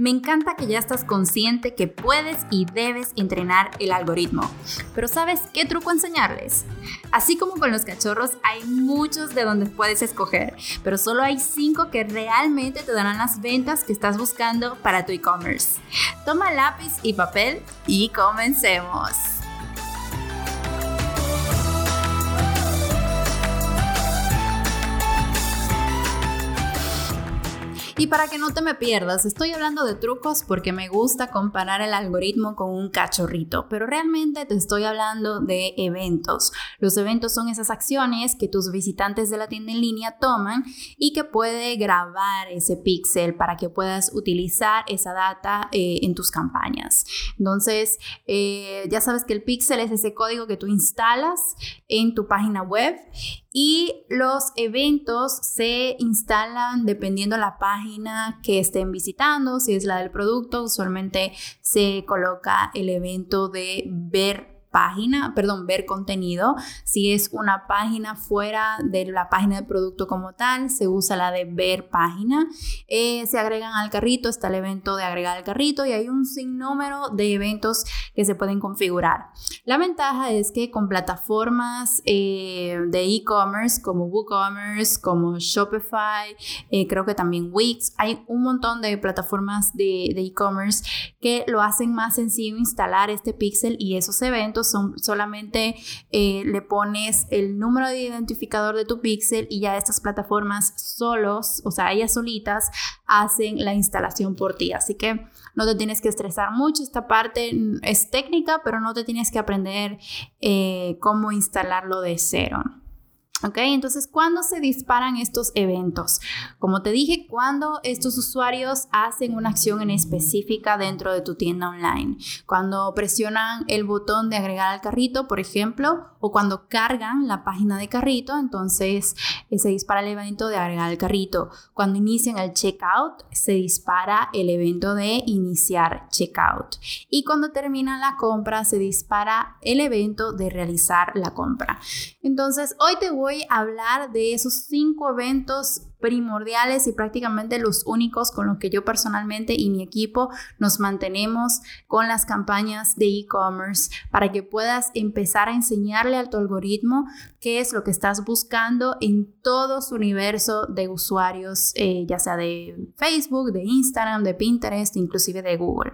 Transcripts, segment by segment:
Me encanta que ya estás consciente que puedes y debes entrenar el algoritmo. Pero ¿sabes qué truco enseñarles? Así como con los cachorros, hay muchos de donde puedes escoger, pero solo hay 5 que realmente te darán las ventas que estás buscando para tu e-commerce. Toma lápiz y papel y comencemos. Y para que no te me pierdas, estoy hablando de trucos porque me gusta comparar el algoritmo con un cachorrito, pero realmente te estoy hablando de eventos. Los eventos son esas acciones que tus visitantes de la tienda en línea toman y que puede grabar ese pixel para que puedas utilizar esa data eh, en tus campañas. Entonces, eh, ya sabes que el pixel es ese código que tú instalas en tu página web y los eventos se instalan dependiendo la página que estén visitando. Si es la del producto, usualmente se coloca el evento de ver página, perdón, ver contenido. Si es una página fuera de la página de producto como tal, se usa la de ver página. Eh, se agregan al carrito, está el evento de agregar al carrito y hay un sinnúmero de eventos que se pueden configurar. La ventaja es que con plataformas eh, de e-commerce como WooCommerce, como Shopify, eh, creo que también Wix, hay un montón de plataformas de e-commerce que lo hacen más sencillo instalar este pixel y esos eventos son solamente eh, le pones el número de identificador de tu pixel y ya estas plataformas solos, o sea, ellas solitas hacen la instalación por ti. Así que no te tienes que estresar mucho. Esta parte es técnica, pero no te tienes que aprender eh, cómo instalarlo de cero. ¿Ok? Entonces, ¿cuándo se disparan estos eventos? Como te dije, cuando estos usuarios hacen una acción en específica dentro de tu tienda online. Cuando presionan el botón de agregar al carrito, por ejemplo, o cuando cargan la página de carrito, entonces eh, se dispara el evento de agregar al carrito. Cuando inician el checkout, se dispara el evento de iniciar checkout. Y cuando termina la compra, se dispara el evento de realizar la compra. Entonces, hoy te voy a hablar de esos cinco eventos primordiales y prácticamente los únicos con los que yo personalmente y mi equipo nos mantenemos con las campañas de e-commerce para que puedas empezar a enseñarle a tu algoritmo qué es lo que estás buscando en todo su universo de usuarios, eh, ya sea de Facebook, de Instagram, de Pinterest, inclusive de Google.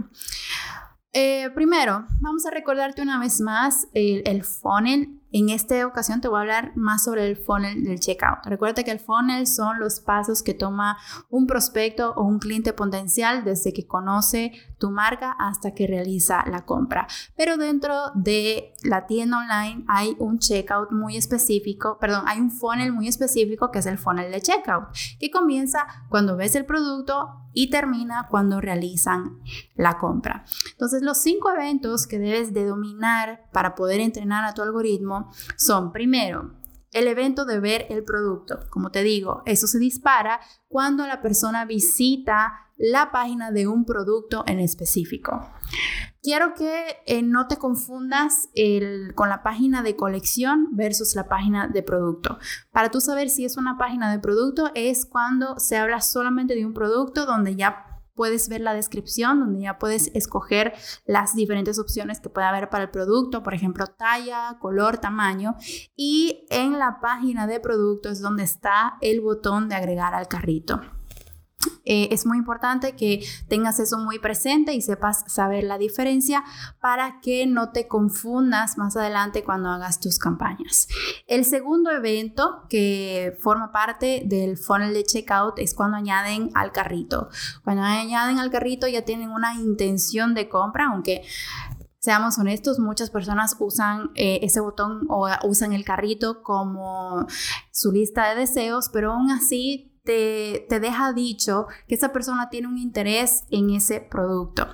Eh, primero, vamos a recordarte una vez más el, el funnel en esta ocasión te voy a hablar más sobre el funnel del checkout. Recuerda que el funnel son los pasos que toma un prospecto o un cliente potencial desde que conoce tu marca hasta que realiza la compra. Pero dentro de la tienda online hay un checkout muy específico, perdón, hay un funnel muy específico que es el funnel de checkout, que comienza cuando ves el producto y termina cuando realizan la compra. Entonces, los cinco eventos que debes de dominar para poder entrenar a tu algoritmo son, primero, el evento de ver el producto. Como te digo, eso se dispara cuando la persona visita la página de un producto en específico. Quiero que eh, no te confundas con la página de colección versus la página de producto. Para tú saber si es una página de producto es cuando se habla solamente de un producto donde ya puedes ver la descripción donde ya puedes escoger las diferentes opciones que puede haber para el producto, por ejemplo, talla, color, tamaño. Y en la página de producto es donde está el botón de agregar al carrito. Eh, es muy importante que tengas eso muy presente y sepas saber la diferencia para que no te confundas más adelante cuando hagas tus campañas. El segundo evento que forma parte del funnel de checkout es cuando añaden al carrito. Cuando añaden al carrito ya tienen una intención de compra, aunque seamos honestos, muchas personas usan eh, ese botón o usan el carrito como su lista de deseos, pero aún así te, deja dicho que esa persona tiene un interés en ese producto.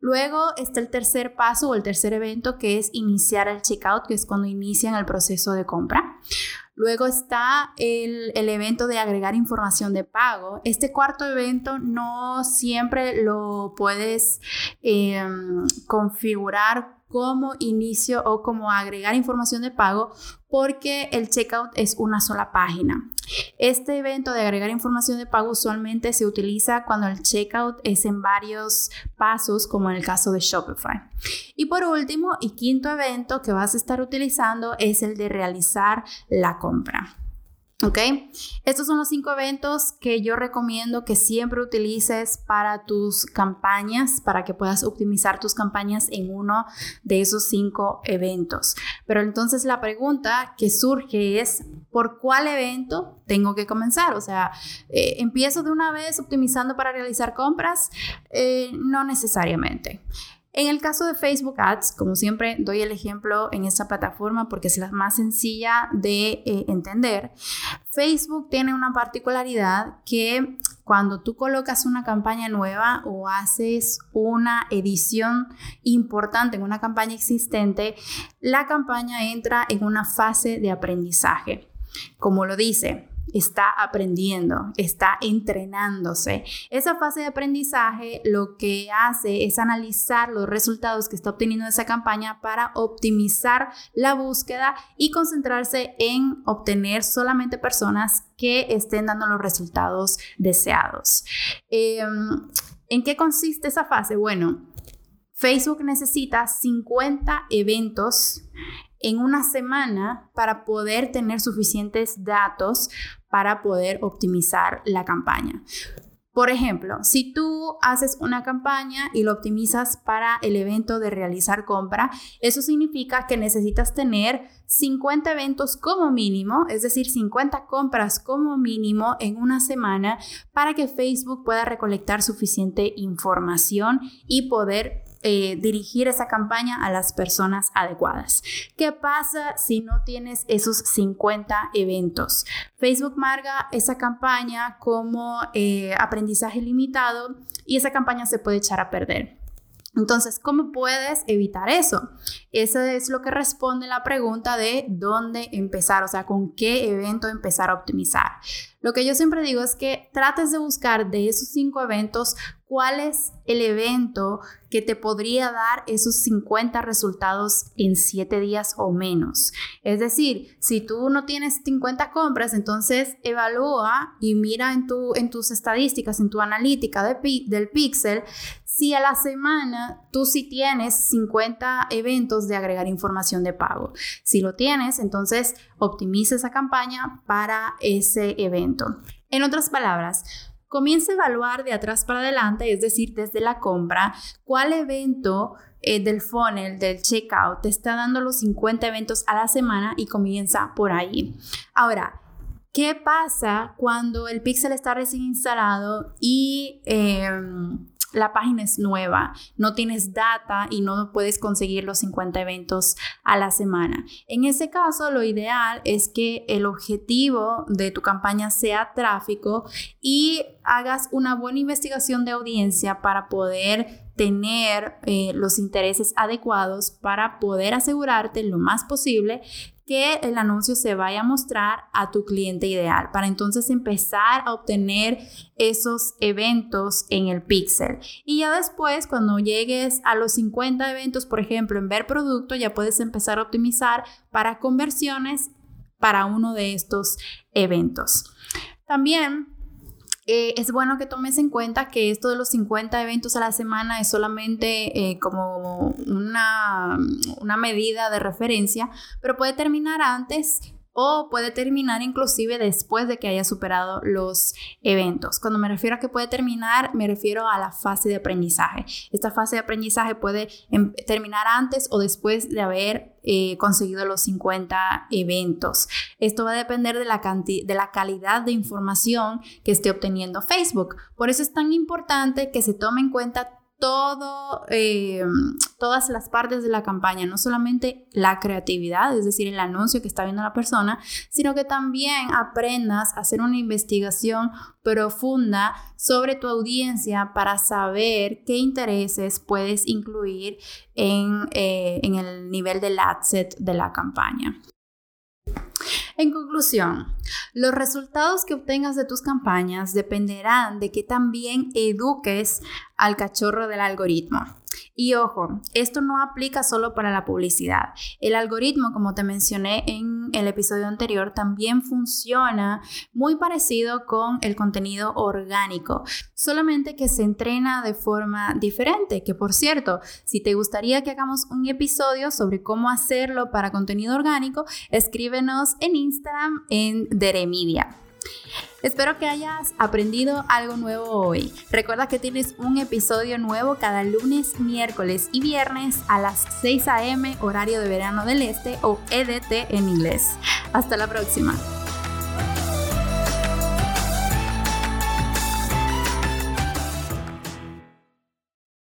Luego está el tercer paso o el tercer evento que es iniciar el checkout, que es cuando inician el proceso de compra. Luego está el, evento de agregar información de pago. Este cuarto evento no siempre lo puedes em, configurar como inicio o como agregar información de pago porque el checkout es una sola página. Este evento de agregar información de pago usualmente se utiliza cuando el checkout es en varios pasos, como en el caso de Shopify. Y por último y quinto evento que vas a estar utilizando es el de realizar la compra. ¿Ok? Estos son los cinco eventos que yo recomiendo que siempre utilices para tus campañas, para que puedas optimizar tus campañas en uno de esos cinco eventos. Pero entonces la pregunta que surge es, ¿por cuál evento tengo que comenzar? O sea, eh, ¿empiezo de una vez optimizando para realizar compras? Eh, no necesariamente. En el caso de Facebook Ads, como siempre doy el ejemplo en esta plataforma porque es la más sencilla de eh, entender, Facebook tiene una particularidad que cuando tú colocas una campaña nueva o haces una edición importante en una campaña existente, la campaña entra en una fase de aprendizaje. Como lo dice, está aprendiendo, está entrenándose. Esa fase de aprendizaje lo que hace es analizar los resultados que está obteniendo esa campaña para optimizar la búsqueda y concentrarse en obtener solamente personas que estén dando los resultados deseados. Em, ¿En qué consiste esa fase? Bueno, Facebook necesita 50 eventos en una semana para poder tener suficientes datos para poder optimizar la campaña. Por ejemplo, si tú haces una campaña y lo optimizas para el evento de realizar compra, eso significa que necesitas tener 50 eventos como mínimo, es decir, 50 compras como mínimo en una semana para que Facebook pueda recolectar suficiente información y poder eh, dirigir esa campaña a las personas adecuadas. ¿Qué pasa si no tienes esos 50 eventos? Facebook marca esa campaña como eh, aprendizaje limitado y esa campaña se puede echar a perder. Entonces, ¿cómo puedes evitar eso? Eso es lo que responde la pregunta de dónde empezar, o sea, con qué evento empezar a optimizar. Lo que yo siempre digo es que trates de buscar de esos cinco eventos cuál es el evento que te podría dar esos 50 resultados en 7 días o menos. Es decir, si tú no tienes 50 compras, entonces evalúa y mira en, tu, en tus estadísticas, en tu analítica del pixel, si a la semana tú sí tienes 50 eventos de agregar información de pago. Si lo tienes, entonces optimiza esa campaña para ese evento. En otras palabras, comienza a evaluar de atrás para adelante, es decir, desde la compra, cuál evento eh, del funnel, del checkout, te está dando los 50 eventos a la semana y comienza por ahí. Ahora, ¿qué pasa cuando el pixel está recién instalado y... Em, la página es nueva, no tienes data y no puedes conseguir los 50 eventos a la semana. En ese caso, lo ideal es que el objetivo de tu campaña sea tráfico y hagas una buena investigación de audiencia para poder tener eh, los intereses adecuados para poder asegurarte lo más posible que el anuncio se vaya a mostrar a tu cliente ideal para entonces empezar a obtener esos eventos en el pixel. Y ya después, cuando llegues a los 50 eventos, por ejemplo, en ver producto, ya puedes empezar a optimizar para conversiones para uno de estos eventos. También eh, es bueno que tomes en cuenta que esto de los 50 eventos a la semana es solamente eh, como una, una medida de referencia, pero puede terminar antes o puede terminar inclusive después de que haya superado los eventos. Cuando me refiero a que puede terminar, me refiero a la fase de aprendizaje. Esta fase de aprendizaje puede em, terminar antes o después de haber eh, conseguido los 50 eventos. Esto va a depender de la, de la calidad de información que esté obteniendo Facebook. Por eso es tan importante que se tome en cuenta todo, eh, todas las partes de la campaña, no solamente la creatividad, es decir, el anuncio que está viendo la persona, sino que también aprendas a hacer una investigación profunda sobre tu audiencia para saber qué intereses puedes incluir en, eh, en el nivel del ad set de la campaña. En conclusión, los resultados que obtengas de tus campañas dependerán de que también eduques al cachorro del algoritmo. Y ojo, esto no aplica solo para la publicidad. El algoritmo, como te mencioné el episodio anterior, también funciona muy parecido con el contenido orgánico, solamente que se entrena de forma diferente. Que por cierto, si te gustaría que hagamos un episodio sobre cómo hacerlo para contenido orgánico, escríbenos en Instagram en Deremedia. Espero que hayas aprendido algo nuevo hoy. Recuerda que tienes un episodio nuevo cada lunes, miércoles y viernes a las 6 a.m. horario de verano del este o EDT en inglés. Hasta la próxima.